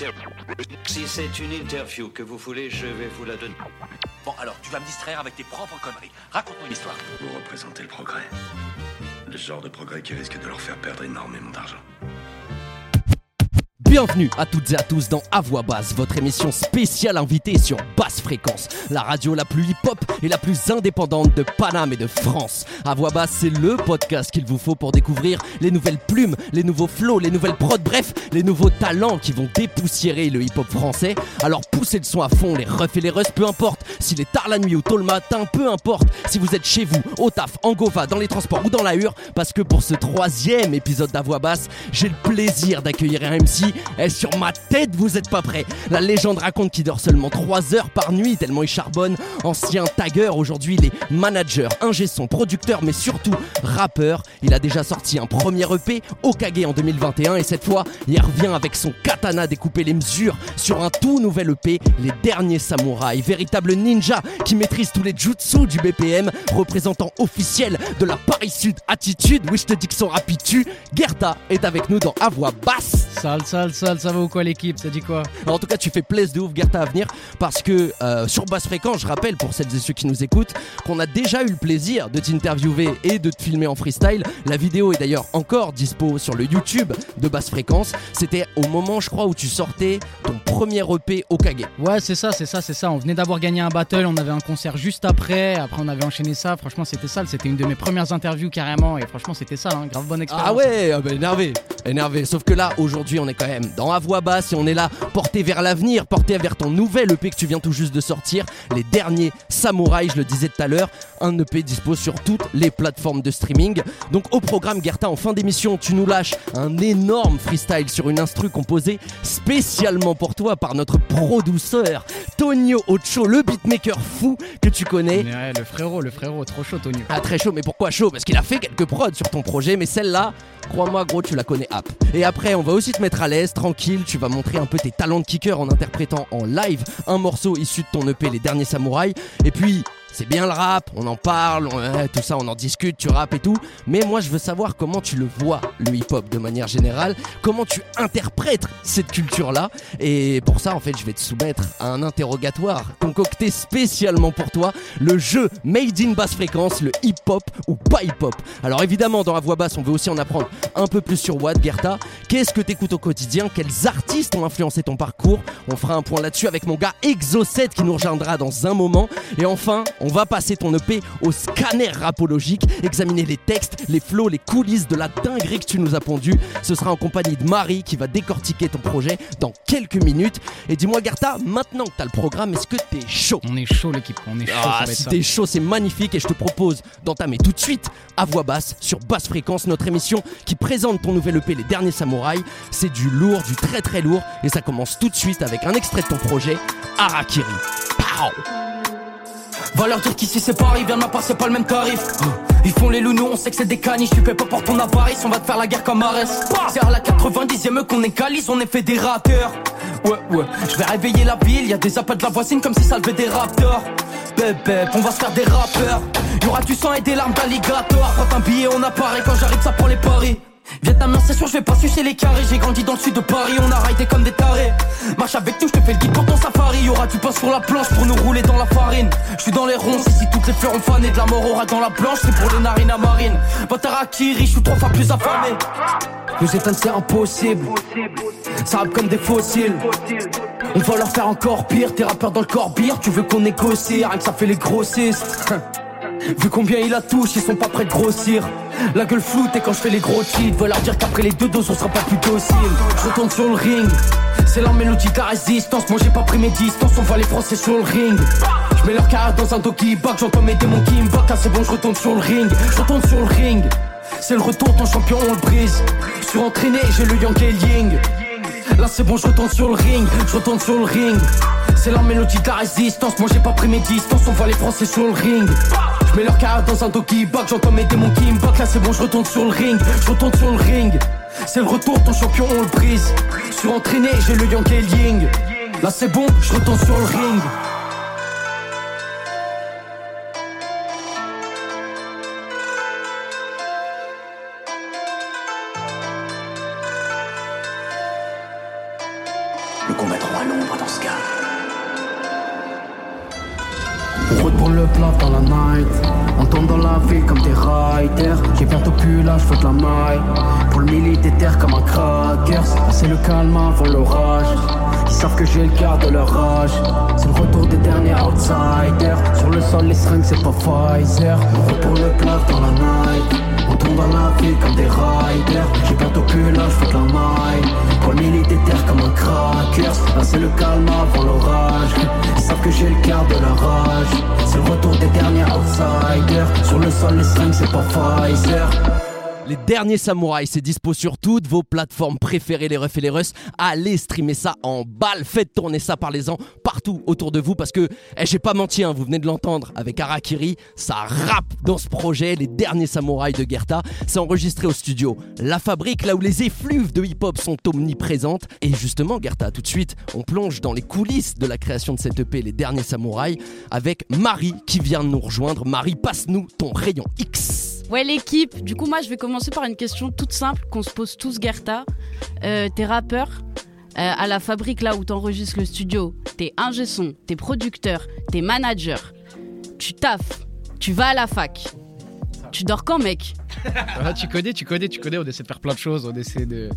interview. Si c'est une interview que vous voulez, je vais vous la donner. Bon, alors, tu vas me distraire avec tes propres conneries. Raconte-moi une histoire. Vous représentez le progrès. Le genre de progrès qui risque de leur faire perdre énormément d'argent. Bienvenue à toutes et à tous dans À Voix Basse, votre émission spéciale invitée sur Basse Fréquence, la radio la plus hip-hop et la plus indépendante de Paname et de France. À Voix Basse, c'est le podcast qu'il vous faut pour découvrir les nouvelles plumes, les nouveaux flows, les nouvelles prods, bref, les nouveaux talents qui vont dépoussiérer le hip-hop français. Alors poussez le son à fond, les refs et les russes, peu importe. S'il est tard la nuit ou tôt le matin, peu importe. Si vous êtes chez vous, au taf, en gova, dans les transports ou dans la hure, parce que pour ce troisième épisode d'À Voix Basse, j'ai le plaisir d'accueillir un MC et sur ma tête, vous êtes pas prêts. La légende raconte qu'il dort seulement 3 heures par nuit tellement il charbonne. Ancien tagger, aujourd'hui il est manager, ingé son, producteur, mais surtout rappeur. Il a déjà sorti un premier EP, Okage en 2021, et cette fois, il revient avec son katana découper les mesures sur un tout nouvel EP, Les Derniers Samouraïs. Véritable ninja qui maîtrise tous les jutsu du BPM, représentant officiel de la Paris Sud attitude. Oui, je te dis que son rapitu. Gerta est avec nous dans À Voix Basse. Sale, sale, sale, ça va ou quoi l'équipe? Ça dit quoi? Alors, en tout cas, tu fais plaisir de ouf, Gerta, à venir parce que euh, sur Basse Fréquence, je rappelle pour celles et ceux qui nous écoutent, qu'on a déjà eu le plaisir de t'interviewer et de te filmer en freestyle. La vidéo est d'ailleurs encore dispo sur le YouTube de Basse Fréquence. C'était au moment, je crois, où tu sortais ton premier EP Okage. Ouais, c'est ça, c'est ça, c'est ça. On venait d'avoir gagné un battle, on avait un concert juste après. Après, on avait enchaîné ça. Franchement, c'était sale. C'était une de mes premières interviews carrément. Et franchement, c'était ça, hein. grave bonne expérience. Ah ouais, ah bah, énervé, énervé. Sauf que là, aujourd'hui, on est quand même dans la voix basse et on est là porté vers l'avenir, porté vers ton nouvel EP que tu viens tout juste de sortir, les derniers samouraïs, je le disais tout à l'heure. Un EP dispo sur toutes les plateformes de streaming. Donc au programme Gerta, en fin d'émission, tu nous lâches un énorme freestyle sur une instru composée spécialement pour toi par notre pro-douceur, Tonio Ocho, le beatmaker fou que tu connais. Mais ouais, le frérot, le frérot, trop chaud, Tony. Ah très chaud, mais pourquoi chaud? Parce qu'il a fait quelques prods sur ton projet, mais celle-là, crois-moi gros, tu la connais app. Et après, on va aussi te mettre à l'aise, tranquille, tu vas montrer un peu tes talents de kicker en interprétant en live un morceau issu de ton EP Les Derniers Samouraïs. Et puis, c'est bien le rap, on en parle, tout ça, on en discute, tu rappes et tout. Mais moi, je veux savoir comment tu le vois, le hip-hop de manière générale, comment tu interprètes cette culture-là? Et pour ça, en fait, je vais te soumettre à un interrogatoire concocté spécialement pour toi, le jeu Made in Basse Fréquence, le hip-hop ou pas hip-hop. Alors évidemment, dans la voix basse, on veut aussi en apprendre un peu plus sur Watt, Gerta. Qu'est-ce que t'écoutes au quotidien? Quels artistes ont influencé ton parcours? On fera un point là-dessus avec mon gars Exo7 qui nous rejoindra dans un moment. Et enfin, on va passer ton EP au scanner rapologique, examiner les textes, les flows, les coulisses de la dinguerie que tu nous as pondu. Ce sera en compagnie de Marie qui va décortiquer ton projet dans quelques minutes. Et dis-moi, Gerta, maintenant que t'as le programme, est-ce que t'es chaud? On est chaud, l'équipe. On est chaud, ah, si t'es chaud, c'est magnifique et je te propose d'entamer tout de suite à voix basse sur Basse Fréquence, notre émission qui présente ton nouvel EP Les Derniers Samouraïs. C'est du lourd, du très très lourd et ça commence tout de suite avec un extrait de ton projet, Harakiri. Pow Va leur dire qu'ici c'est Paris, bien de ma part c'est pas le même tarif. Ils font les lounous, on sait que c'est des caniches, tu paies pas pour ton avarice, on va te faire la guerre comme Arès. C'est à la 90ème qu'on égalise, on est fédérateur. Ouais, ouais, je vais réveiller la ville, y a des appels de la voisine comme si ça levait des raptors. Bébé, on va se faire des rappeurs. Y'aura du sang et des larmes d'alligator. Quand un billet on apparaît, quand j'arrive ça prend les paris. Vietnamien, c'est sûr, je vais pas sucer les carrés. J'ai grandi dans le sud de Paris, on a raidé comme des tarés. Marche avec nous, je te fais le guide pour ton safari. Y'aura du pain sur la planche pour nous rouler dans la farine. Je suis dans les ronces, ici toutes les fleurs ont fané. De la mort aura dans la blanche, c'est pour les narines à marine. Batarakiri, je suis trois fois plus affamé. Nous éteindre, c'est impossible. Ça rappe comme des fossiles. On va leur faire encore pire. Tes rappeurs dans le corbire, tu veux qu'on négocie. Rien que ça fait les grossistes. Vu combien il a touche, ils sont pas prêts de grossir. La gueule floute et quand je fais les gros cheats, veut leur dire qu'après les deux doses on sera pas plus docile. Je retourne sur le ring, c'est la mélodie de la résistance. Moi j'ai pas pris mes distances, on voit les français sur le ring. Je mets leur carrière dans un doggy bag, j'entends mes démons qui me Ah, c'est bon, je retourne sur le ring. Je retourne sur le ring, c'est le retour, ton champion on le brise. Je suis entraîné, j'ai le yang et ying. Là c'est bon, je retourne sur le ring, je retourne sur le ring. C'est la mélodie de la résistance, moi j'ai pas pris mes distances, on voit les français sur le ring. Je mets leur carrière dans un doggy bag, j'entends mes démons qui me là c'est bon, je retourne sur le ring, je retourne sur le ring. C'est le retour, ton champion on le brise. Suis entraîné, j'ai le yang et le ying. Là c'est bon, je retourne sur le ring. Dans la night. On tombe dans la ville comme des riders. J'ai bientôt plus l'âge, faut de la maille. Pour le militaire comme un cracker. C'est le calme avant l'orage. Ils savent que j'ai le quart de leur rage. C'est le retour des derniers outsiders. Sur le sol, les seringues, c'est pas Pfizer. On pour le plat dans la night. On tombe dans la ville comme des riders. J'ai bientôt plus l'âge, faut de la maille. Pour militaire comme un cracker. Là, c'est le calme avant l'orage. Ils savent que j'ai le quart de leur rage. C'est le retour des derniers outsiders. Sur le sol, les seringues, c'est pas Pfizer. Les derniers samouraïs, c'est dispo sur toutes vos plateformes préférées, les refs et les russes. Allez streamer ça en balle, faites tourner ça, parlez-en partout autour de vous parce que, eh, j'ai pas menti, hein, vous venez de l'entendre avec Arakiri, ça rappe dans ce projet, les derniers samouraïs de Gerta. C'est enregistré au studio La Fabrique, là où les effluves de hip-hop sont omniprésentes. Et justement, Gerta, tout de suite, on plonge dans les coulisses de la création de cette EP, Les derniers samouraïs, avec Marie qui vient de nous rejoindre. Marie, passe-nous ton rayon X. Ouais, l'équipe. Du coup, moi, je vais commencer par une question toute simple qu'on se pose tous, Gerta. Euh, t'es rappeur euh, à la fabrique là où t'enregistres le studio. T'es ingé son, t'es producteur, t'es manager. Tu taffes, tu vas à la fac. Tu dors quand, mec? Ah, tu connais, tu connais, tu connais, on essaie de faire plein de choses, on essaie de...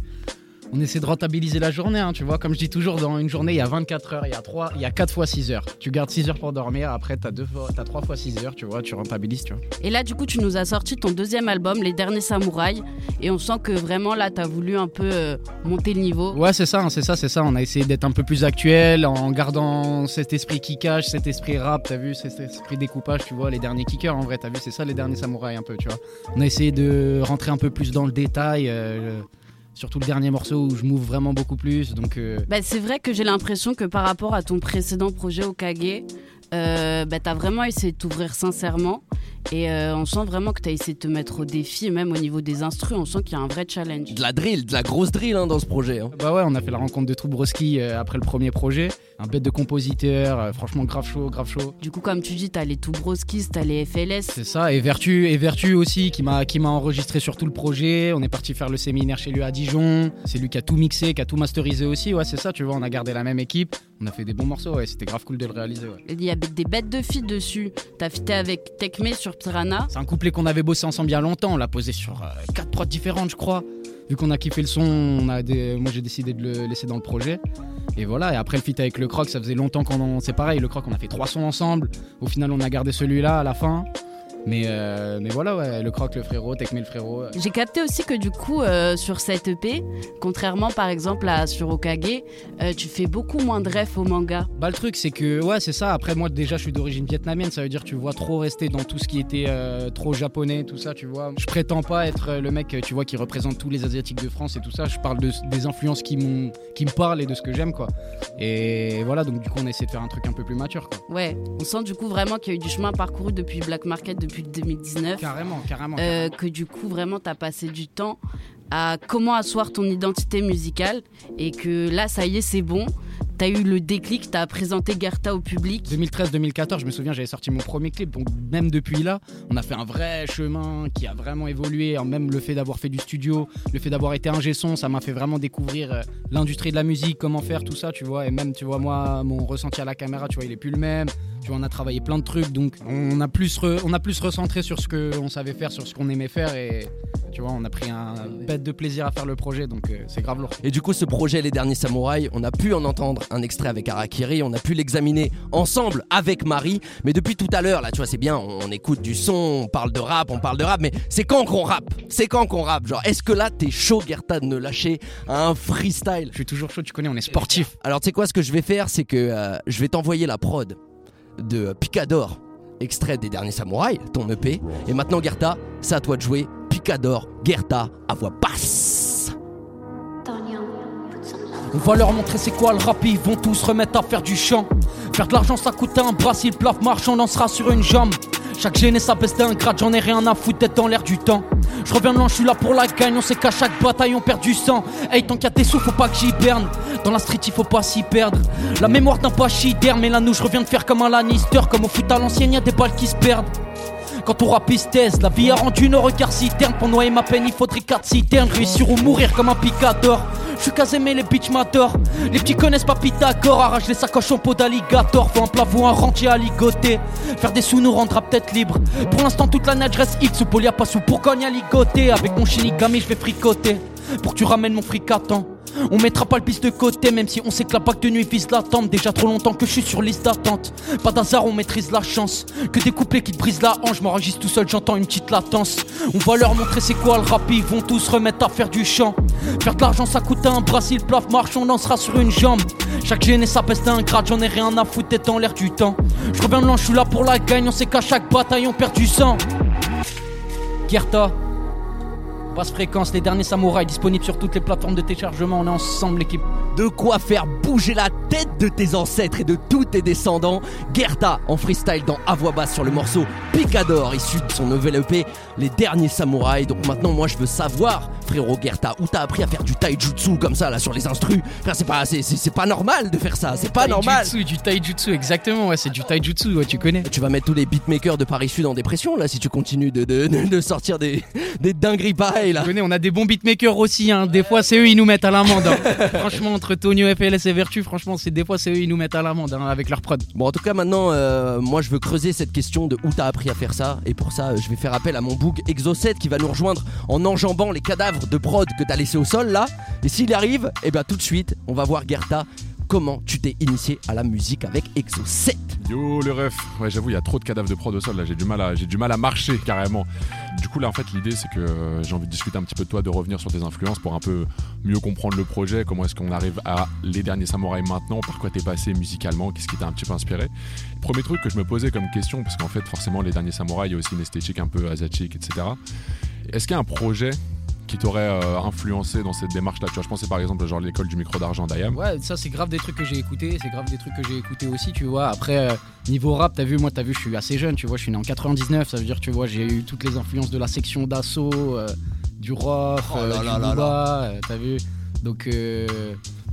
On essaie de rentabiliser la journée, hein, tu vois. Comme je dis toujours, dans une journée, il y a 24 heures, il y a 3, il y a 4 fois 6 heures. Tu gardes 6 heures pour dormir, après, t'as, deux fois, t'as 3 fois 6 heures, tu vois, tu rentabilises, tu vois. Et là, du coup, tu nous as sorti ton deuxième album, Les Derniers Samouraïs. Et on sent que vraiment, là, t'as voulu un peu euh, monter le niveau. Ouais, c'est ça, hein, c'est ça, c'est ça. On a essayé d'être un peu plus actuel en gardant cet esprit kickage, cet esprit rap, t'as vu, cet esprit découpage, tu vois, les derniers kickers en vrai, t'as vu, c'est ça les derniers samouraïs un peu, tu vois. On a essayé de rentrer un peu plus dans le détail, euh, surtout le dernier morceau où je m'ouvre vraiment beaucoup plus, donc. euh, Bah, c'est vrai que j'ai l'impression que par rapport à ton précédent projet au Kage, euh, bah, t'as vraiment essayé de t'ouvrir sincèrement. Et euh, on sent vraiment que t'as essayé de te mettre au défi, même au niveau des instrus, on sent qu'il y a un vrai challenge. De la drill, de la grosse drill hein, dans ce projet. hein. Bah ouais, on a fait la rencontre de Troubroski euh, après le premier projet. Un bête de compositeur, euh, franchement grave chaud, grave chaud. Du coup, comme tu dis, t'as les tout broskis, t'as les FLS. C'est ça, et Vertu, et Vertu aussi qui m'a qui m'a enregistré sur tout le projet. On est parti faire le séminaire chez lui à Dijon. C'est lui qui a tout mixé, qui a tout masterisé aussi. Ouais, c'est ça, tu vois, on a gardé la même équipe. On a fait des bons morceaux, ouais, c'était grave cool de le réaliser. Ouais. Il y a des bêtes de filles dessus. T'as fité avec Tekme sur C'est un couplet qu'on avait bossé ensemble il y a longtemps. On l'a posé sur euh, quatre prods différentes, je crois. Vu qu'on a kiffé le son, moi j'ai décidé de le laisser dans le projet. Et voilà, et après le feat avec le croc, ça faisait longtemps qu'on en... C'est pareil, le croc, on a fait trois sons ensemble. Au final, on a gardé celui-là à la fin. Mais, euh, mais voilà, ouais, le croc, le frérot, Tekme le frérot. J'ai capté aussi que du coup, euh, sur cette EP, contrairement par exemple à sur Okage, euh, tu fais beaucoup moins de refs au manga. Bah le truc c'est que ouais c'est ça. Après moi déjà je suis d'origine vietnamienne. Ça veut dire tu vois trop rester dans tout ce qui était trop japonais tout ça tu vois. Je prétends pas être le mec tu vois qui représente tous les asiatiques de France et tout ça. Je parle de, des influences qui m'ont qui me parlent et de ce que j'aime quoi. Et voilà donc du coup on a essayé de faire un truc un peu plus mature quoi. Ouais, on sent du coup vraiment qu'il y a eu du chemin parcouru depuis Black Market depuis 2019. carrément carrément, Euh, que du coup vraiment t'as passé du temps à comment asseoir ton identité musicale et que là ça y est c'est bon t'as eu le déclic t'as présenté Gerta au public 2013-2014, je me souviens, j'avais sorti mon premier clip. Donc, même depuis là, on a fait un vrai chemin qui a vraiment évolué. Même le fait d'avoir fait du studio, le fait d'avoir été ingé son, ça m'a fait vraiment découvrir euh, l'industrie de la musique, comment faire tout ça, tu vois. Et même, tu vois, moi, mon ressenti à la caméra, tu vois, il est plus le même. Tu vois, on a travaillé plein de trucs. Donc, on a plus, re- on a plus recentré sur ce qu'on savait faire, sur ce qu'on aimait faire. Et tu vois, on a pris un bête de plaisir à faire le projet. Donc, euh, c'est grave lourd. Et du coup, ce projet, Les Derniers Samouraïs, on a pu en entendre un extrait avec Arakiri, on a pu l'examiner ensemble avec Marie. Mais depuis tout à l'heure, là, tu vois, c'est bien, on, on écoute du son, on parle de rap, on parle de rap, mais c'est quand qu'on rappe? C'est quand qu'on rappe? Genre, est-ce que là, t'es chaud, Gerta, de ne lâcher un freestyle? Je suis toujours chaud, tu connais, on est sportif. Alors, tu sais quoi, ce que je vais faire, c'est que euh, je vais t'envoyer la prod de Picador, extrait des Derniers Samouraïs, ton EP. Et maintenant, Gerta, c'est à toi de jouer Picador, Gerta, à voix basse. On va leur montrer c'est quoi le rap, ils vont tous remettre à faire du chant. Faire de l'argent ça coûte un bras, si le plaf marche on lancera sur une jambe. Chaque gêné ça baisse d'un grade, j'en ai rien à foutre d'être dans l'air du temps. Je reviens de loin, je suis là pour la gagne, on sait qu'à chaque bataille on perd du sang. Hey, tant qu'il y a tes sous, faut pas que j'hiberne. Dans la street, il faut pas s'y perdre. La mémoire d'un pachyderme, mais là nous, je reviens de faire comme un Lannister. Comme au foot à l'ancienne, y a des balles qui se perdent. Quand rap taise, la vie a rendu nos regards citernes. Pour noyer ma peine, il faudrait quatre citernes. Réussir ou mourir comme un picador. Je suis casé mais les bitches m'adorent. Les petits connaissent pas Pythagore. Arrache les sacoches en peau d'alligator. Faut un plat, faut un rentier à ligoter. Faire des sous nous rendra peut-être libre. Pour l'instant, toute la neige reste X ou polia pas sous pour gagner à ligoter. Avec mon shinigami, je vais fricoter. Pour que tu ramènes mon fric à temps. On mettra pas le piste de côté, même si on sait que la bague de nuit vise l'attente. Déjà trop longtemps que je suis sur liste d'attente. Pas d'hasard, on maîtrise la chance. Que des couplets qui te brisent la hanche, m'enregistre tout seul, j'entends une petite latence. On va leur montrer c'est quoi le rap, ils vont tous remettre à faire du chant. Faire de l'argent, ça coûte un bras, si le plaf marche, on lancera sur une jambe. Chaque gêné, ça peste un grade, j'en ai rien à foutre, t'es dans l'air du temps. Je reviens de je suis là pour la gagne, on sait qu'à chaque bataille, on perd du sang. Gerta, Basse fréquence, les derniers samouraïs disponibles sur toutes les plateformes de téléchargement. On est ensemble, l'équipe. De quoi faire bouger la tête de tes ancêtres et de tous tes descendants. Gerta en freestyle dans à voix basse sur le morceau Picador, issu de son nouvel EP Les Derniers Samouraïs. Donc maintenant, moi, je veux savoir, frérot Gerta, où t'as appris à faire du taijutsu comme ça, là, sur les instrus? c'est pas, c'est, pas normal de faire ça, c'est pas normal. Du taijutsu, exactement, ouais, c'est du taijutsu, ouais, tu connais. Tu vas mettre tous les beatmakers de Paris Sud en dépression, là, si tu continues de, de, sortir des, des dingueries pareilles, là. Tu connais, on a des bons beatmakers aussi, hein. Des fois, c'est eux, ils nous mettent à l'amende. Hein. Franchement, entre Tonio, FLS et Vertu, franchement, c'est des fois c'est eux ils nous mettent à l'amende hein, avec leur prod. Bon, en tout cas, maintenant, euh, moi je veux creuser cette question de où t'as appris à faire ça. Et pour ça, je vais faire appel à mon boug Exo7 qui va nous rejoindre en enjambant les cadavres de prod que t'as laissé au sol là. Et s'il arrive, et eh bien tout de suite, on va voir Gerta comment tu t'es initié à la musique avec Exo 7. Yo le ref, ouais j'avoue il y a trop de cadavres de prod au sol là, j'ai du mal à marcher carrément. Du coup là en fait l'idée c'est que euh, j'ai envie de discuter un petit peu de toi, de revenir sur tes influences pour un peu mieux comprendre le projet, comment est-ce qu'on arrive à les derniers samouraïs maintenant, par quoi t'es passé musicalement, qu'est-ce qui t'a un petit peu inspiré. Premier truc que je me posais comme question parce qu'en fait forcément les derniers samouraïs il y a aussi une esthétique un peu asiatique etc. Est-ce qu'il y a un projet qui t'aurait euh, influencé dans cette démarche-là Tu vois, je pensais par exemple genre l'école du micro d'argent d'Ayam. Ouais, ça c'est grave des trucs que j'ai écouté, c'est grave des trucs que j'ai écouté aussi, tu vois. Après, euh, niveau rap, t'as vu, moi t'as vu, je suis assez jeune, tu vois, je suis né en 99, ça veut dire, tu vois, j'ai eu toutes les influences de la section d'assaut, euh, du rock, oh du t'as vu. Donc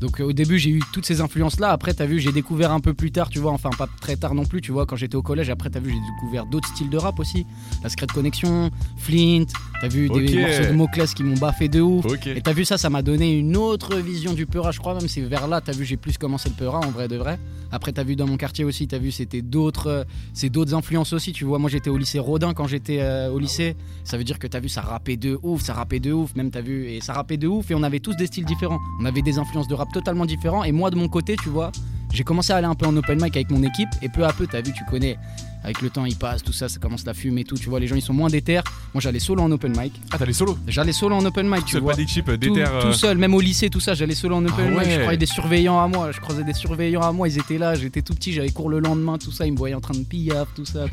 donc euh, au début j'ai eu toutes ces influences là. Après t'as vu j'ai découvert un peu plus tard, tu vois, enfin pas très tard non plus, tu vois, quand j'étais au collège. Après t'as vu j'ai découvert d'autres styles de rap aussi. La Secret Connection, Flint. T'as vu des morceaux de Moclès qui m'ont baffé de ouf. Et t'as vu ça, ça m'a donné une autre vision du Peura. Je crois même c'est vers là. T'as vu j'ai plus commencé le Peura en vrai de vrai. Après t'as vu dans mon quartier aussi. T'as vu c'était d'autres, c'est d'autres influences aussi. Tu vois moi j'étais au lycée Rodin quand j'étais euh, au lycée. Ça veut dire que t'as vu ça rappait de ouf, ça rappait de ouf. Même t'as vu et ça rappait de ouf et on avait tous des styles différents. On avait des influences de rap totalement différent. Et moi, de mon côté, tu vois, j'ai commencé à aller un peu en open mic avec mon équipe. Et peu à peu, t'as vu, tu connais, avec le temps, il passe, tout ça, ça commence à fumer et tout. Tu vois, les gens, ils sont moins déter. Moi, j'allais solo en open mic. Ah, t'allais solo J'allais solo en open mic. Tu vois. pas d'équipe, euh, tout, euh. tout, seul, même au lycée, tout ça, j'allais solo en open ah mic. Je croyais des surveillants à moi. Je croisais des surveillants à moi. Ils étaient là. J'étais tout petit, j'avais cours le lendemain, tout ça. Ils me voyaient en train de pillaf, tout ça.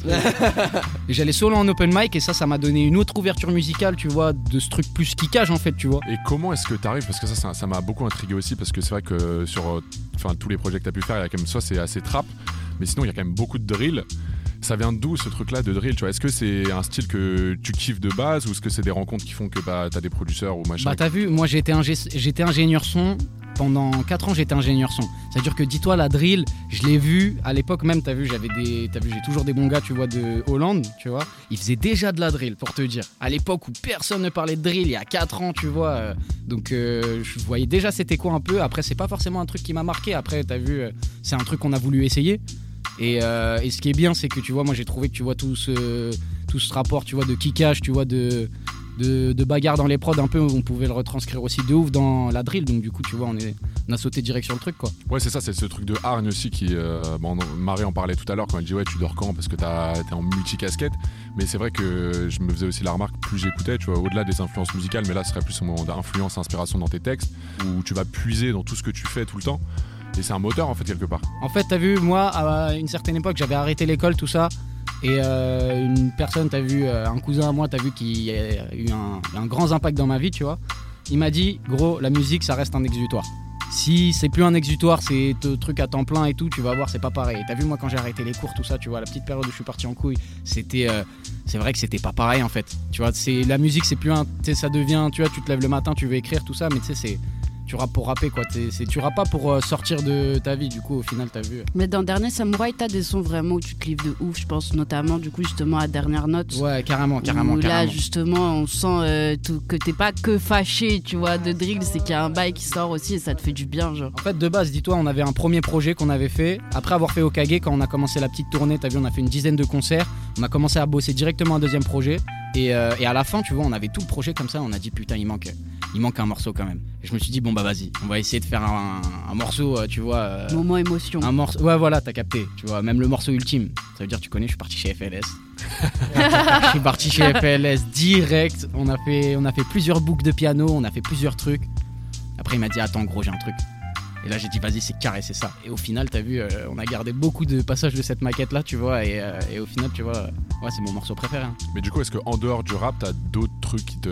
et j'allais solo en open mic. Et ça, ça m'a donné une autre ouverture musicale, tu vois, de ce truc plus kickage en fait, tu vois. Et comment est-ce que t'arrives Parce que ça, ça m'a beaucoup intrigué aussi. Parce que c'est vrai que sur euh, enfin, tous les projets que t'as pu faire, il y a quand même soit c'est assez trap. Mais sinon, il y a quand même beaucoup de drill. Ça vient d'où ce truc-là de drill Est-ce que c'est un style que tu kiffes de base ou est-ce que c'est des rencontres qui font que bah, t'as des producteurs ou machin? Bah t'as vu, moi j'étais ingénieur son. Pendant 4 ans j'étais ingénieur son. C'est-à-dire que dis-toi la drill, je l'ai vu à l'époque même, t'as vu, j'avais des. Vu, j'ai toujours des bons gars, tu vois, de Hollande, tu vois. Ils faisaient déjà de la drill, pour te dire. À l'époque où personne ne parlait de drill, il y a 4 ans, tu vois. Euh, donc euh, je voyais déjà c'était quoi un peu. Après, c'est pas forcément un truc qui m'a marqué. Après, t'as vu, euh, c'est un truc qu'on a voulu essayer. Euh, et, ce qui est bien, c'est que tu vois, moi j'ai trouvé que tu vois tout ce, rapport, tu vois, de kickage, tu vois, de, bagarre dans les prods un peu, on pouvait le retranscrire aussi de ouf dans la drill. Donc du coup, tu vois, on, a sauté direct sur le truc, quoi. Ouais, c'est ça, c'est ce truc de hargne aussi qui, euh, bon, Marie en parlait tout à l'heure quand elle dit ouais, tu dors quand parce que t'es en multi-casquette. Mais c'est vrai que je me faisais aussi la remarque, plus j'écoutais, tu vois, au-delà des influences musicales, mais là, ce serait plus un moment d'influence, inspiration dans tes textes, où tu vas puiser dans tout ce que tu fais tout le temps. C'est un moteur en fait quelque part. En fait, t'as vu, moi, à une certaine époque, j'avais arrêté l'école, tout ça. Et euh, une personne, t'as vu, euh, un cousin à moi, t'as vu, qui a eu un, grand impact dans ma vie, tu vois. Il m'a dit, gros, la musique, ça reste un exutoire. Si c'est plus un exutoire, c'est truc à temps plein et tout, tu vas voir, c'est pas pareil. T'as vu, moi, quand j'ai arrêté les cours, tout ça, tu vois, la petite période où je suis parti en couille, c'était. Euh, c'est vrai que c'était pas pareil en fait. Tu vois, la musique, c'est plus un. Ça devient, tu vois, tu te lèves le matin, tu veux écrire, tout ça, mais tu sais, c'est Tu rappes pour rapper, quoi. T'es- c'est- tu rappes pas pour euh, sortir de ta vie, du coup, au final, t'as vu. Mais dans Dernier Samouraï, t'as des sons vraiment où tu te livres de ouf, je pense notamment du coup justement à Dernière Note. Ouais, carrément, carrément, où carrément. là justement on sent euh, tout- que t'es pas que fâché, tu vois, de drill, c'est qu'il y a un bail qui sort aussi et ça te fait du bien, genre. En fait, de base, dis-toi, on avait un premier projet qu'on avait fait. Après avoir fait Okage, quand on a commencé la petite tournée, t'as vu, on a fait une dizaine de concerts. On a commencé à bosser directement un deuxième projet. Et, euh, et à la fin, tu vois, on avait tout le projet comme ça. On a dit, putain, il manque, il manque un morceau quand même. Et je me suis dit, bon, bah vas-y, on va essayer de faire un, un morceau, euh, tu vois. euh, Moment émotion. un morceau. Ouais, voilà, t'as capté. Tu vois, même le morceau ultime. Ça veut dire, tu connais, je suis parti chez FLS. je suis parti chez FLS direct. On a, fait, on a fait plusieurs boucles de piano, on a fait plusieurs trucs. Après, il m'a dit, attends, gros, j'ai un truc. Et là, j'ai dit, vas-y, c'est carré, c'est ça. Et au final, t'as vu, euh, on a gardé beaucoup de passages de cette maquette-là, tu vois. Et, euh, au final, tu vois, euh, c'est mon morceau préféré. hein. Mais du coup, est-ce qu'en dehors du rap, t'as d'autres trucs qui te,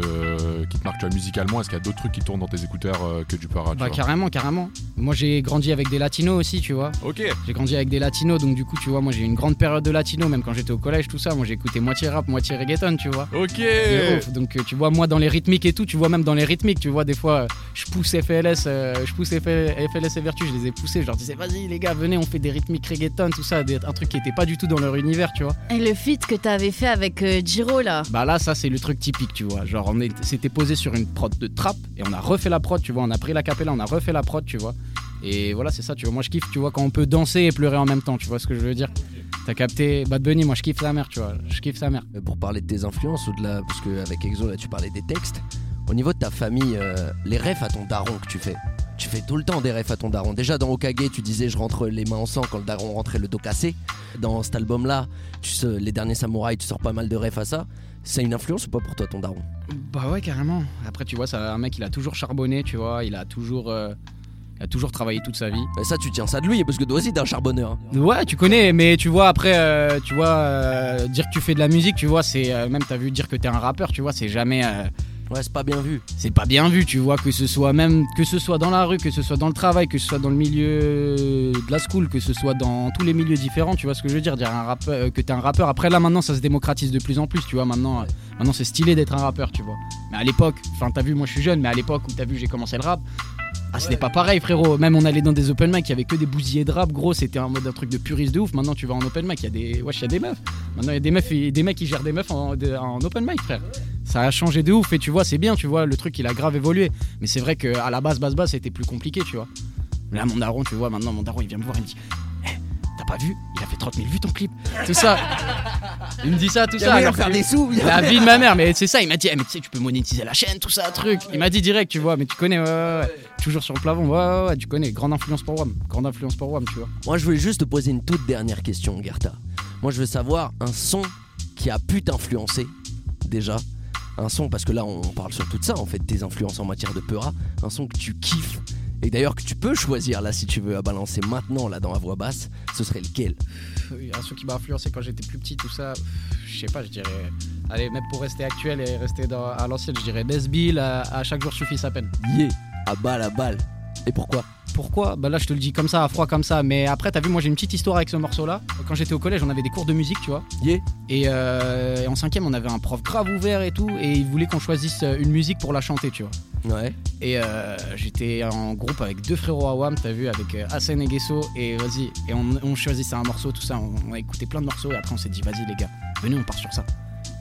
qui te marquent tu vois, musicalement Est-ce qu'il y a d'autres trucs qui tournent dans tes écouteurs euh, que du para tu Bah, carrément, carrément. Moi, j'ai grandi avec des latinos aussi, tu vois. Ok. J'ai grandi avec des latinos, donc du coup, tu vois, moi, j'ai eu une grande période de latino, même quand j'étais au collège, tout ça. Moi, j'ai écouté moitié rap, moitié reggaeton, tu vois. Ok. Ouf. Donc euh, tu vois moi dans les rythmiques et tout, tu vois même dans les rythmiques, tu vois des fois euh, je pousse FLS, euh, je pousse FL- FLS et Vertu, je les ai poussés, je leur disais vas-y les gars venez on fait des rythmiques reggaeton tout ça, des- un truc qui était pas du tout dans leur univers, tu vois. Et le feat que t'avais fait avec euh, Giro là. Bah là ça c'est le truc typique, tu vois. Genre on s'était posé sur une prod de trap et on a refait la prod, tu vois, on a pris la capella, on a refait la prod, tu vois. Et voilà c'est ça, tu vois. Moi je kiffe, tu vois quand on peut danser et pleurer en même temps, tu vois ce que je veux dire. T'as capté Bad Bunny, moi je kiffe sa mère, tu vois. Je kiffe sa. Euh, Pour parler de tes influences, au-delà, parce qu'avec Exo, là, tu parlais des textes. Au niveau de ta famille, euh, les refs à ton daron que tu fais, tu fais tout le temps des refs à ton daron. Déjà dans Okage, tu disais je rentre les mains en sang quand le daron rentrait le dos cassé. Dans cet album-là, les derniers samouraïs, tu sors pas mal de refs à ça. C'est une influence ou pas pour toi ton daron? Bah ouais, carrément. Après, tu vois, c'est un mec, il a toujours charbonné, tu vois, il a toujours, euh, il a toujours travaillé toute sa vie. Mais ça, tu tiens ça de lui, parce que toi aussi, t'es un charbonneur. hein. Ouais, tu connais, mais tu vois, après, euh, tu vois, euh, dire que tu fais de la musique, tu vois, c'est même, t'as vu dire que t'es un rappeur, tu vois, c'est jamais, euh, Ouais, c'est pas bien vu. c'est pas bien vu, tu vois, que ce soit même, que ce soit dans la rue, que ce soit dans le travail, que ce soit dans le milieu de la school, que ce soit dans tous les milieux différents, tu vois ce que je veux dire, dire un rappeur, euh, que t'es un rappeur. Après là, maintenant, ça se démocratise de plus en plus, tu vois, maintenant, euh, maintenant c'est stylé d'être un rappeur, tu vois. Mais à l'époque, enfin, t'as vu, moi je suis jeune, mais à l'époque où t'as vu, j'ai commencé le rap. Ah, c'était pas pareil, frérot. Même on allait dans des open mic, il y avait que des bousillés de rap, gros. C'était un mode un truc de puriste de ouf. Maintenant, tu vas en open mic, il y a des, wesh, y a des meufs. Maintenant, il y a des meufs, et des mecs qui gèrent des meufs en, de- en open mic, frère. Ça a changé de ouf. Et tu vois, c'est bien, tu vois, le truc, il a grave évolué. Mais c'est vrai qu'à la base, base, base, c'était plus compliqué, tu vois. Là, mon daron, tu vois, maintenant, mon daron, il vient me voir, il me dit, Eh, t'as pas vu? Il a fait 30 000 vues ton clip. Tout ça. Il me dit ça, tout Il y a ça. faire des sous. la vie de ma mère, mais c'est ça, il m'a dit, Eh, mais tu sais, tu peux monétiser la chaîne, tout ça, truc. Il m'a dit direct, tu vois, mais tu connais, ouais, ouais, ouais. toujours sur le plafond, ouais, ouais, ouais, tu connais, grande influence pour WAM, grande influence pour WAM, tu vois. Moi, je voulais juste te poser une toute dernière question, Gerta. Moi, je veux savoir un son qui a pu t'influencer, déjà. Un son, parce que là, on parle surtout de ça, en fait, tes influences en matière de peura. Un son que tu kiffes. Et d'ailleurs, que tu peux choisir, là, si tu veux, à balancer maintenant, là, dans la voix basse. Ce serait lequel? Un son qui m'a influencé quand j'étais plus petit, tout ça, je sais pas, je dirais. Allez, même pour rester actuel et rester dans- à l'ancienne, je dirais Nesbill, à, à chaque jour suffit sa peine. Yeah, à balle, à balle. Et pourquoi? Pourquoi Bah là, je te le dis comme ça, à froid comme ça. Mais après, t'as vu, moi j'ai une petite histoire avec ce morceau-là. Quand j'étais au collège, on avait des cours de musique, tu vois. Yeah. Et, euh, et en cinquième, on avait un prof grave ouvert et tout. Et il voulait qu'on choisisse euh, une musique pour la chanter, tu vois. Ouais. Et euh, j'étais en groupe avec deux frérots Awam, t'as vu, avec Hassan et Guesso. Et vas-y, et on, on choisissait un morceau, tout ça. On, on a écouté plein de morceaux. Et après, on s'est dit, vas-y, les gars, venez, on part sur ça.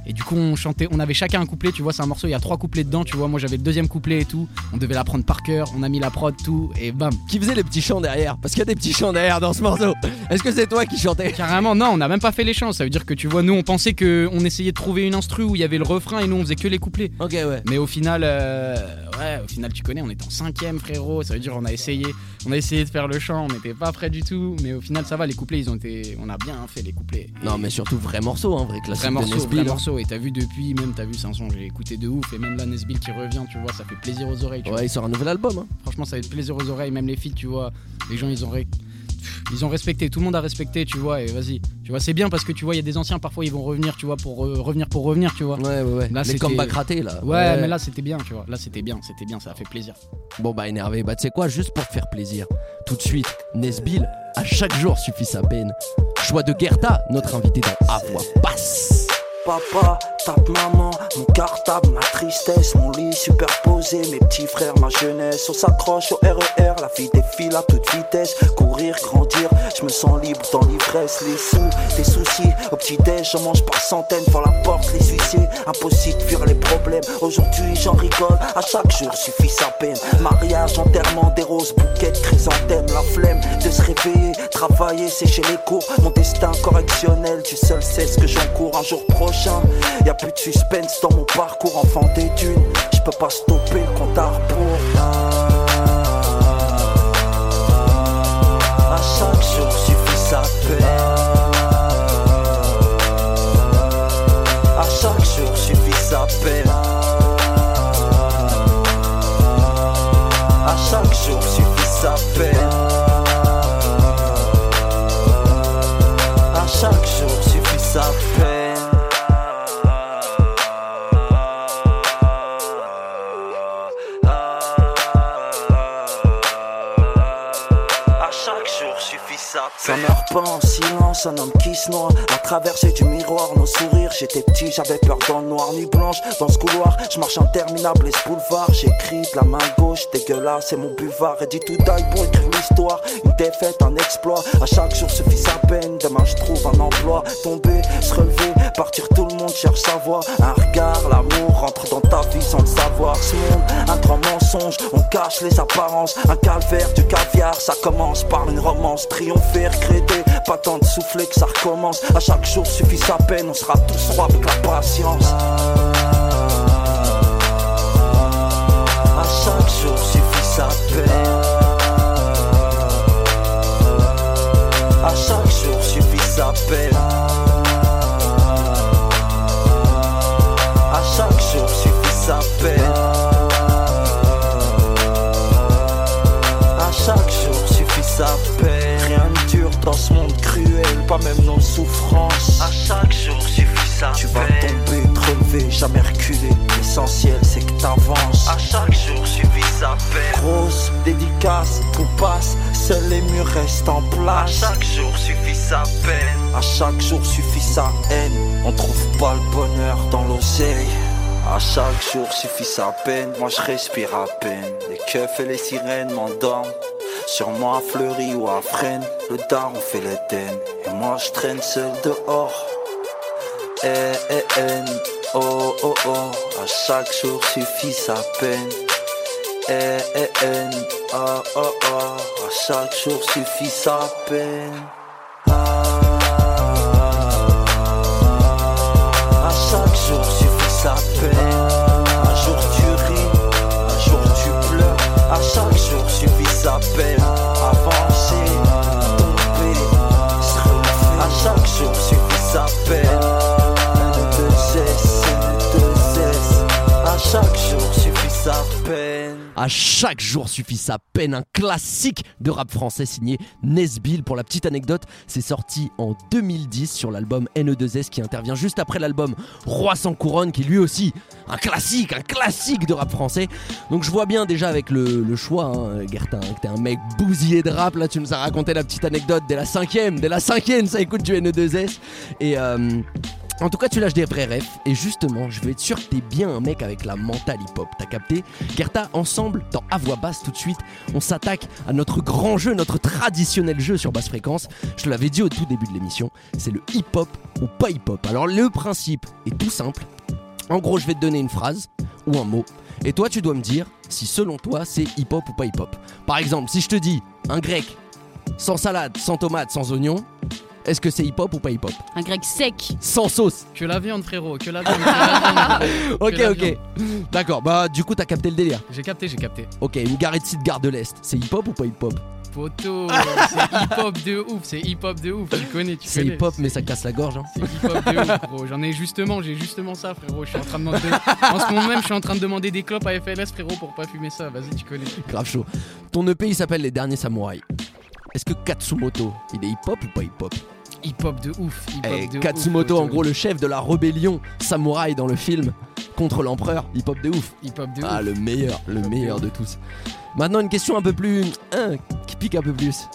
Et du coup, on chantait, on avait chacun un couplet, tu vois, c'est un morceau, il y a trois couplets dedans, tu vois. Moi, j'avais le deuxième couplet et tout. On devait l'apprendre par cœur, on a mis la prod, tout, et bam. Qui faisait les petits chants derrière? Parce qu'il y a des petits chants derrière dans ce morceau. Est-ce que c'est toi qui chantais? Carrément, non, on n'a même pas fait les chants. Ça veut dire que tu vois, nous, on pensait que on essayait de trouver une instru où il y avait le refrain et nous, on faisait que les couplets. Ok, ouais. Mais au final, euh, ouais, au final, tu connais, on était en cinquième, frérot. Ça veut dire, on a essayé, on a essayé de faire le chant, on n'était pas prêt du tout. Mais au final, ça va, les couplets, ils ont été, on a bien fait les couplets. Et Non, mais surtout, vrai morceau, hein, vrai classique Vrai de morceau, Nesbill, vrai hein. morceau. Et t'as vu depuis, même t'as vu, c'est un son que j'ai écouté de ouf. Et même là, Nesbill qui revient, tu vois, ça fait plaisir aux oreilles. tu vois. Ouais, il sort un nouvel album. Hein. Franchement, ça fait plaisir aux oreilles. Même les filles, tu vois, les gens, ils ont, ré- ils ont respecté. Tout le monde a respecté, tu vois. Et vas-y, tu vois, c'est bien parce que tu vois, il y a des anciens, parfois, ils vont revenir, tu vois, pour euh, revenir pour revenir, tu vois. Ouais, ouais, ouais. Là, les c'était- comebacks ratés, là. Ouais, mais là, c'était bien, tu vois. Là, c'était bien, c'était bien, ça a fait plaisir. Bon, bah, énervé. Bah, tu sais quoi, juste pour te faire plaisir. Tout de suite, Nesbill, à chaque jour suffit sa peine. Choix de Gerta, notre invité dans À voix basse. Papa, tape maman, mon cartable, ma tristesse, mon lit superposé, mes petits frères, ma jeunesse. On s'accroche au RER, la vie défile à toute vitesse. Courir, grandir, je me sens libre dans l'ivresse. Les sous, les soucis, au petit-déj, j'en mange par centaines. Pour la porte, les huissiers, impossible de fuir les problèmes. Aujourd'hui, j'en rigole, à chaque jour suffit sa peine. Mariage, enterrement, des roses, bouquets de chrysanthèmes. La flemme de se réveiller, travailler, sécher les cours. Mon destin correctionnel, tu seul sais ce que j'encours un jour prochain. Plus de suspense dans mon parcours, enfant des dunes. Je peux pas stopper le compte un homme qui se noie. À traverser du miroir, nos sourires. J'étais petit, j'avais peur dans le noir, nuit blanche. Dans ce couloir, je marche interminable, les boulevards. J'écris de la main gauche, dégueulasse, c'est mon buvard. Et dit tout d'ail pour écrire l'histoire. Une défaite, un exploit. À chaque jour suffit sa peine. Demain, je trouve un emploi. Tomber, se relever, partir, tout le monde cherche sa voie. Un regard, l'amour rentre dans ta vie sans le savoir. Ce monde, un grand mensonge, on cache les apparences. Un calvaire, du caviar, ça commence par une romance. Triompher, pas tant de que ça recommence. À chaque jour suffit sa peine, on sera tous rois avec la patience. Chaque jour suffit sa peine, moi je respire à peine. Les keufs et les sirènes m'endorment. Sur moi fleuri ou à freine, le daron fait l'Éden. Et moi je traîne seul dehors. Eh eh eh, oh oh oh, à chaque jour suffit sa peine. Eh eh eh, oh oh oh, à chaque jour suffit sa peine. À chaque jour suffit sa peine. Pleures. À À chaque jour suffit sa peine, un classique de rap français signé Nesbill. Pour la petite anecdote, c'est sorti en 2010 sur l'album NE2S qui intervient juste après l'album Roi sans couronne qui est lui aussi un classique, un classique de rap français. Donc je vois bien déjà avec le, choix, hein, Gertin, que t'es un mec bousillé de rap. Là, tu nous as raconté la petite anecdote dès la cinquième, dès la cinquième, ça écoute du NE2S. Et euh, en tout cas, tu lâches des vrais rêves. Et justement, je veux être sûr que t'es bien un mec avec la mentale hip-hop. T'as capté Gerta, ensemble, dans À Voix Basse, tout de suite, on s'attaque à notre grand jeu, notre traditionnel jeu sur basse fréquence. Je te l'avais dit au tout début de l'émission, c'est le hip-hop ou pas hip-hop. Alors, le principe est tout simple. En gros, je vais te donner une phrase ou un mot. Et toi, tu dois me dire si selon toi, c'est hip-hop ou pas hip-hop. Par exemple, si je te dis un grec sans salade, sans tomate, sans oignon, est-ce que c'est hip-hop ou pas hip-hop? Un grec sec. Sans sauce. Que la viande, frérot, que la viande. que la viande. Ok, la ok. D'accord, bah du coup, t'as capté le délire. J'ai capté, j'ai capté. Ok, une Garetti de Gare de l'Est, c'est hip-hop ou pas hip-hop? Poto, c'est hip-hop de ouf, c'est hip-hop de ouf, tu connais, tu C'est hip-hop, mais ça casse la gorge. Hein. C'est hip-hop de ouf, gros. J'en ai justement, j'ai justement ça, frérot. Je suis en train de demander. En ce moment même, je suis en train de demander des clopes à FLS, frérot, pour pas fumer ça. Vas-y, tu connais. Grave chaud. Ton EP, il s'appelle Les Derniers Samouraïs. Est-ce que Katsumoto, il est hip-hop ou pas hip-hop? Hip-hop de ouf, hip-hop Eh, de Katsumoto, ouf. en gros, le chef de la rébellion samouraï dans le film contre l'empereur, hip-hop de ouf. Hip-hop de Ah, ouf. le meilleur, le de meilleur de tous. Maintenant, une question un peu plus. hein, qui pique un peu plus.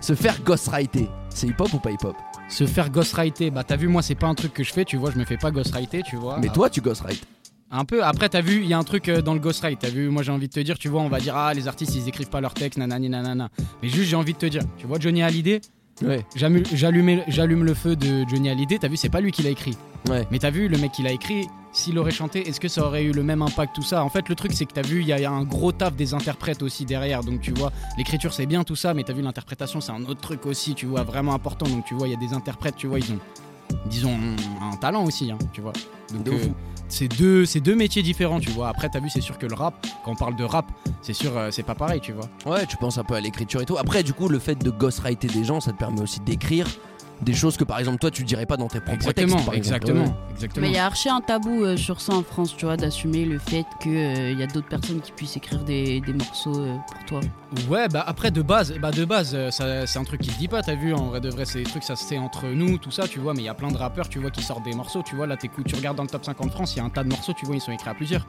Se faire ghostwriter, c'est hip-hop ou pas hip-hop? Se faire ghostwriter, bah t'as vu, moi c'est pas un truc que je fais, tu vois, je me fais pas ghostwriter, tu vois. Mais toi, tu ghostwrite. Un peu. Après, t'as vu, il y a un truc euh, dans le ghostwrite. T'as vu, moi j'ai envie de te dire, tu vois, on va dire, ah, les artistes ils écrivent pas leurs textes, nanani nanana. Mais juste, j'ai envie de te dire, tu vois, Johnny Hallyday, Ouais. j'allume le feu de Johnny Hallyday, t'as vu, c'est pas lui qui l'a écrit. Ouais. Mais t'as vu, le mec qui l'a écrit, s'il aurait chanté, est-ce que ça aurait eu le même impact, tout ça? En fait, le truc, c'est que t'as vu, il y, a- il y a un gros taf des interprètes aussi derrière. Donc, tu vois, l'écriture, c'est bien tout ça, mais t'as vu, l'interprétation, c'est un autre truc aussi, tu vois, vraiment important. Donc, tu vois, il y a des interprètes, tu vois, ils ont, disons, un talent aussi, hein, tu vois. Donc, De. C'est deux, deux métiers différents, tu vois. Après, t'as vu, c'est sûr que le rap, quand on parle de rap, c'est sûr, euh, c'est pas pareil, tu vois. Ouais, tu penses un peu à l'écriture et tout. Après, du coup, le fait de ghostwriter des gens, ça te permet aussi d'écrire des choses que, par exemple, toi, tu dirais pas dans tes propres Exactement, textes. par exemple. exactement. Mais il y a archi un tabou euh, sur ça en France, tu vois, d'assumer le fait qu'il y a d'autres personnes qui puissent écrire des, des morceaux euh, pour toi. Ouais, bah après de base, bah de base, euh, ça- c'est un truc qui se dit pas, t'as vu, en vrai de vrai, c'est des trucs, ça se fait entre nous, tout ça, tu vois, mais il y a plein de rappeurs, tu vois, qui sortent des morceaux, tu vois, là t'écoutes, tu regardes dans le top 50 France, il y a un tas de morceaux, tu vois, ils sont écrits à plusieurs.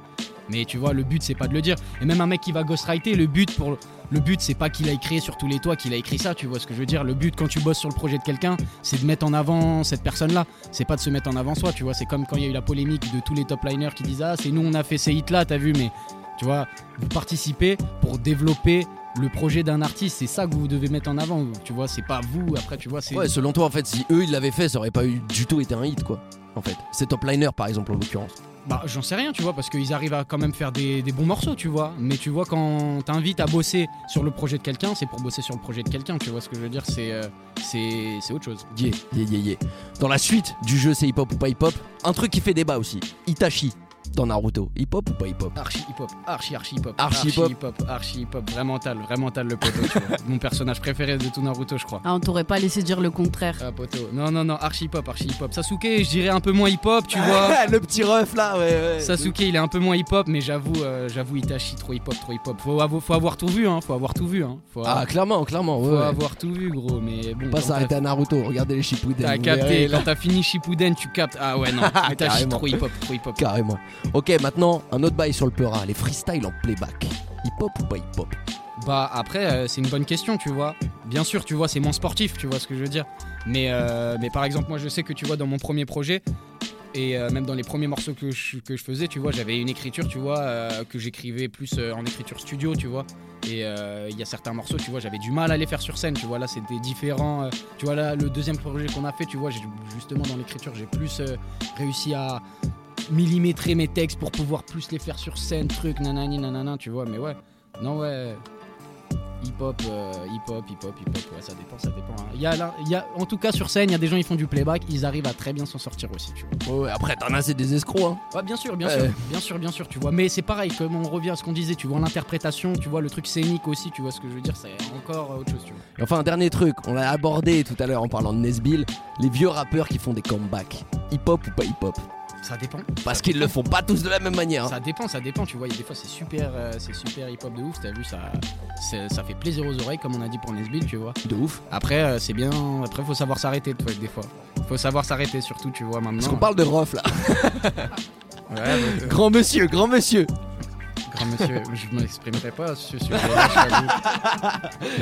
Mais tu vois, le but c'est pas de le dire. Et même un mec qui va ghostwriter, le but pour le but c'est pas qu'il a écrit sur tous les toits qu'il a écrit ça, tu vois ce que je veux dire. Le but quand tu bosses sur le projet de quelqu'un, c'est de mettre en avant cette personne-là. C'est pas de se mettre en avant soi, tu vois. C'est comme quand il y a eu la polémique de tous les top liners qui disent ah c'est nous on a fait ces hits là, t'as vu, mais tu vois, vous participez pour développer le projet d'un artiste, c'est ça que vous devez mettre en avant. Tu vois, c'est pas vous. Après, tu vois, c'est. Ouais, selon toi, en fait, si eux ils l'avaient fait, ça aurait pas eu du tout été un hit, quoi. En fait, c'est top liner, par exemple, en l'occurrence. Bah, j'en sais rien, tu vois, parce qu'ils arrivent à quand même faire des, bons morceaux, tu vois. Mais tu vois, quand t'invites à bosser sur le projet de quelqu'un, c'est pour bosser sur le projet de quelqu'un, tu vois ce que je veux dire C'est euh, c'est autre chose. Yeah, yeah, yeah, yeah. Dans la suite du jeu, c'est hip-hop ou pas hip-hop, un truc qui fait débat aussi. Itachi dans Naruto, hip-hop ou pas hip-hop? Archi hip-hop, archi archi hip-hop, Archi hip-hop. hip-hop, archi hip-hop, vraiment tal, vraiment tal le poteau, tu vois. Mon personnage préféré de tout Naruto, je crois. Ah, on t'aurait pas laissé dire le contraire. Ah, poteau. Non, non, non, archi hip-hop, archi hip-hop. Sasuke, je dirais un peu moins hip-hop, tu vois. le petit ref là, ouais, ouais. Sasuke il est un peu moins hip hop mais j'avoue euh, j'avoue Itachi trop hip hop trop hip hop faut, avoir- faut avoir tout vu hein faut avoir tout vu hein faut, Ah, clairement, clairement, faut ouais. ouais. avoir tout vu gros mais bon Pas s'arrêter à Naruto, regardez les Shippuden. t'as capté verrez, quand t'as fini Shippuden tu captes ah ouais non Itachi trop hip hop trop hip hop Carrément. Ok, maintenant, un autre bail sur le Peura, les freestyles en playback. Hip-hop ou pas hip-hop? Bah après euh, c'est une bonne question tu vois bien sûr tu vois c'est moins sportif tu vois ce que je veux dire mais euh, mais par exemple moi je sais que tu vois dans mon premier projet et euh, même dans les premiers morceaux que je, que je faisais, tu vois, j'avais une écriture, tu vois, euh, que j'écrivais plus en écriture studio, tu vois. Et il y a certains morceaux, tu vois, j'avais du mal à les faire sur scène, tu vois. Là, c'était différent. tu vois, là, le deuxième projet qu'on a fait, tu vois, justement dans l'écriture, j'ai plus réussi à millimétrer mes textes pour pouvoir plus les faire sur scène, truc, nanani, nanana, tu vois. Mais ouais, non, ouais. Hip-hop, euh, hip-hop, hip-hop, hip-hop, ouais, ça dépend, ça dépend. hein. Il y a, là- y a, en tout cas, sur scène, il y a des gens, ils font du playback, ils arrivent à très bien s'en sortir aussi, tu vois. Ouais, ouais, après, t'en as, c'est des escrocs, hein. Ouais, bien sûr, bien sûr, bien sûr, bien sûr, tu vois. Mais c'est pareil, comme on revient à ce qu'on disait, tu vois, l'interprétation, tu vois, le truc scénique aussi, tu vois ce que je veux dire, c'est encore autre chose, tu vois. Et enfin, un dernier truc, on l'a abordé tout à l'heure en parlant de Nesbill, les vieux rappeurs qui font des comebacks. Hip-hop ou pas hip-hop? Ça dépend. Parce qu'ils le font pas tous de la même manière. hein. Ça dépend, ça dépend, tu vois. Il y a des fois, c'est super, euh, c'est super hip-hop de ouf, t'as vu, ça, c'est- ça fait plaisir aux oreilles, comme on a dit pour Nesbill, tu vois. De ouf. Après, euh, c'est bien, après, faut savoir s'arrêter, toi, des fois. Faut savoir s'arrêter, surtout, tu vois, maintenant. Parce qu'on parle de Rof là. Ouais, donc, euh, Grand monsieur, grand monsieur. Monsieur, je m'exprimerai pas sur ce t'avoue.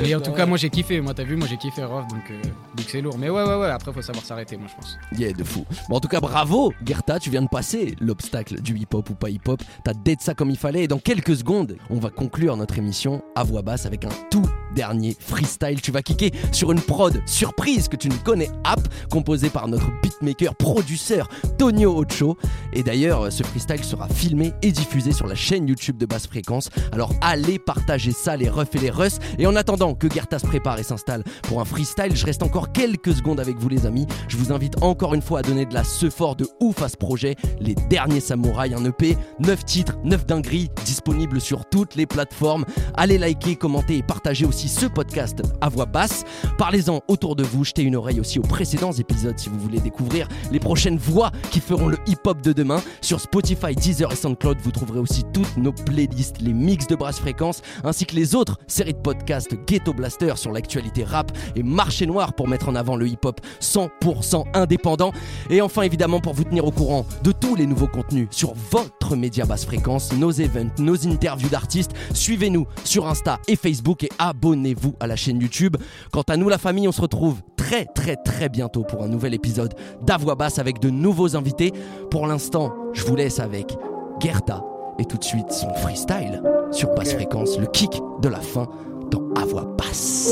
Mais en tout cas, moi j'ai kiffé, moi t'as vu, moi j'ai kiffé Rof, donc euh, donc c'est lourd. Mais ouais, ouais, ouais, après faut savoir s'arrêter, moi je pense. Yeah, de fou. Bon, en tout cas, bravo, Gerta, tu viens de passer l'obstacle du hip-hop ou pas hip-hop. T'as dead ça comme il fallait. Et dans quelques secondes, on va conclure notre émission à voix basse avec un tout dernier freestyle. Tu vas kicker sur une prod surprise que tu ne connais app, composée par notre beatmaker, produceur Tonio Ocho. Et d'ailleurs, ce freestyle sera filmé et diffusé sur la chaîne YouTube de Basse Fréquence. Alors allez partager ça, les refs et les russes. Et en attendant que Gerta se prépare et s'installe pour un freestyle, je reste encore quelques secondes avec vous, les amis. Je vous invite encore une fois à donner de la ce fort de ouf à ce projet, Les Derniers Samouraïs, un EP, 9 titres, 9 dingueries, disponible sur toutes les plateformes. Allez liker, commenter et partager aussi ce podcast à voix basse. Parlez-en autour de vous, jetez une oreille aussi aux précédents épisodes si vous voulez découvrir les prochaines voix qui feront le hip-hop de demain. Sur Spotify, Deezer et SoundCloud, vous trouverez aussi toutes nos playlists playlists, les mix de Brass Fréquence, ainsi que les autres séries de podcasts Ghetto Blaster sur l'actualité rap et Marché Noir pour mettre en avant le hip-hop 100% indépendant. Et enfin, évidemment, pour vous tenir au courant de tous les nouveaux contenus sur votre média Basse Fréquence, nos events, nos interviews d'artistes, suivez-nous sur Insta et Facebook et abonnez-vous à la chaîne YouTube. Quant à nous, la famille, on se retrouve très très très bientôt pour un nouvel épisode d'Avoix Basse avec de nouveaux invités. Pour l'instant, je vous laisse avec Gerta et tout de suite son freestyle sur basse fréquence, le kick de la fin dans À voix basse.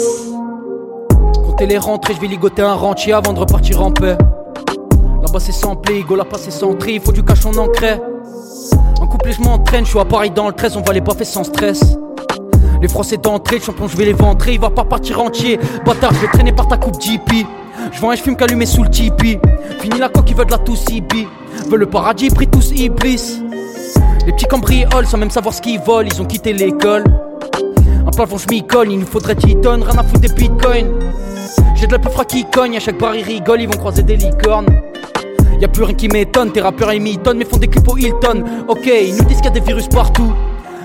Comptez les rentrées, je vais ligoter un rentier avant de repartir en paix. Là-bas c'est sans play, go là-bas c'est sans tri, faut du cache en ancré. En couplet je m'entraîne, je suis à Paris dans le 13, on va les baffer sans stress. Les Français d'entrée, le champion je vais les ventrer, il va pas partir entier. Bâtard, je vais traîner par ta coupe GP. Je vends un fume qu'allumé sous le tipi. Fini la coque, ils veulent de la CB. Veut le paradis, pris tous iblis. Les petits cambrioles sans même savoir ce qu'ils volent, ils ont quitté l'école. Un plafond, je m'y colle, il nous faudrait 10 tonnes, rien à foutre des bitcoins. J'ai de la froid qui cogne, à chaque bar ils rigolent, ils vont croiser des licornes. Y'a plus rien qui m'étonne, tes rappeurs ils m'étonnent, mais font des clips au Hilton. Ok, ils nous disent qu'il y a des virus partout.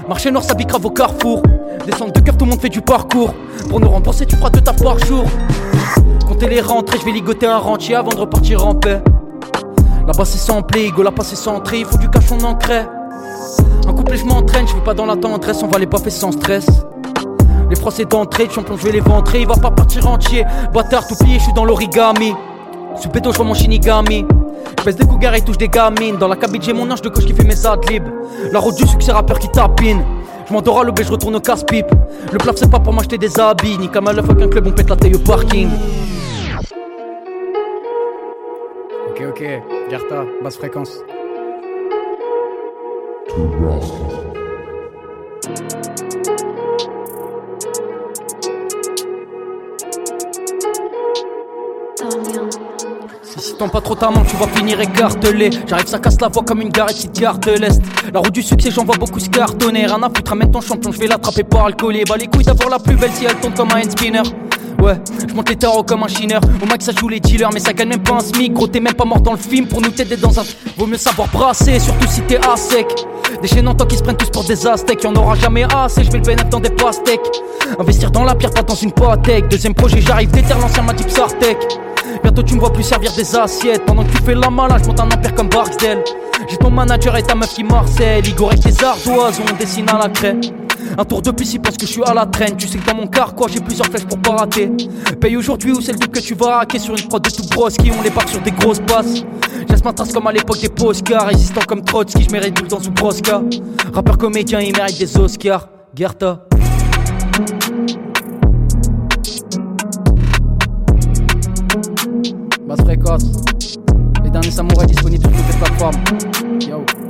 Marché noir s'habille grave au carrefour. Descendre de cœur, tout le monde fait du parcours. Pour nous rembourser, tu feras deux taf par jour. Comptez les rentrées, je vais ligoter un rentier avant de repartir en paix. Là-bas c'est sans play, go là-bas c'est centré, il faut du cache en ancré. Un couplet, je m'entraîne, je vais pas dans la tendresse, on va les baffer sans stress. Les Français d'entrée, champion, je vais les ventrer, il va pas partir entier. Bâtard, tout plié, je suis dans l'origami. Sous pédo, je vois mon shinigami. Je pèse des cougars et touche des gamines. Dans la cabine, j'ai mon ange de coach qui fait mes adlibs. La route du succès, rappeur qui tapine. Je m'endors à l'aube je retourne au casse-pipe. Le plaf, c'est pas pour m'acheter des habits. Ni comme à l'œuf avec un club, on pète la taille au parking. Ok, ok, Gerta, basse fréquence. Si t'en pas trop ta main, tu vas finir écartelé. J'arrive, ça casse la voix comme une garette qui te garde de l'Est. La route du succès, j'en vois beaucoup se cartonner. Rien à foutre, amène ton champion, je vais l'attraper par le collier. Bah les couilles d'avoir la plus belle si elle tombe comme un hand spinner. Ouais, je monte les tarots comme un chineur. Au max, ça joue les dealers, mais ça gagne même pas un smic. Gros, t'es même pas mort dans le film pour nous t'aider dans un. Vaut mieux savoir brasser, surtout si t'es à sec. Des temps qui se prennent tous pour des aztèques. Y'en aura jamais assez, je vais le bénéfice dans des pastèques. Investir dans la pierre, pas dans une patek. Deuxième projet, j'arrive, déterre l'ancien m'a dit Psartec. Bientôt tu me vois plus servir des assiettes Pendant que tu fais la malade, je monte un empire comme Barksdale J'ai ton manager et ta meuf qui marcelle Igor avec tes ardoises, on dessine à la craie un tour de il pense que je suis à la traîne. Tu sais que dans mon car, quoi, j'ai plusieurs flèches pour pas rater. Paye aujourd'hui ou c'est le doute que tu vas hacker sur une prod de tout grosse qui on les parque sur des grosses passes. J'laisse ma trace comme à l'époque des postcards. Résistant comme Trotsky, je mérite tout dans sous Brosca. Rappeur comédien, il mérite des Oscars. Gerta. Basse fréquence. Les derniers samouraïs disponibles sur toutes les plateformes. Yo.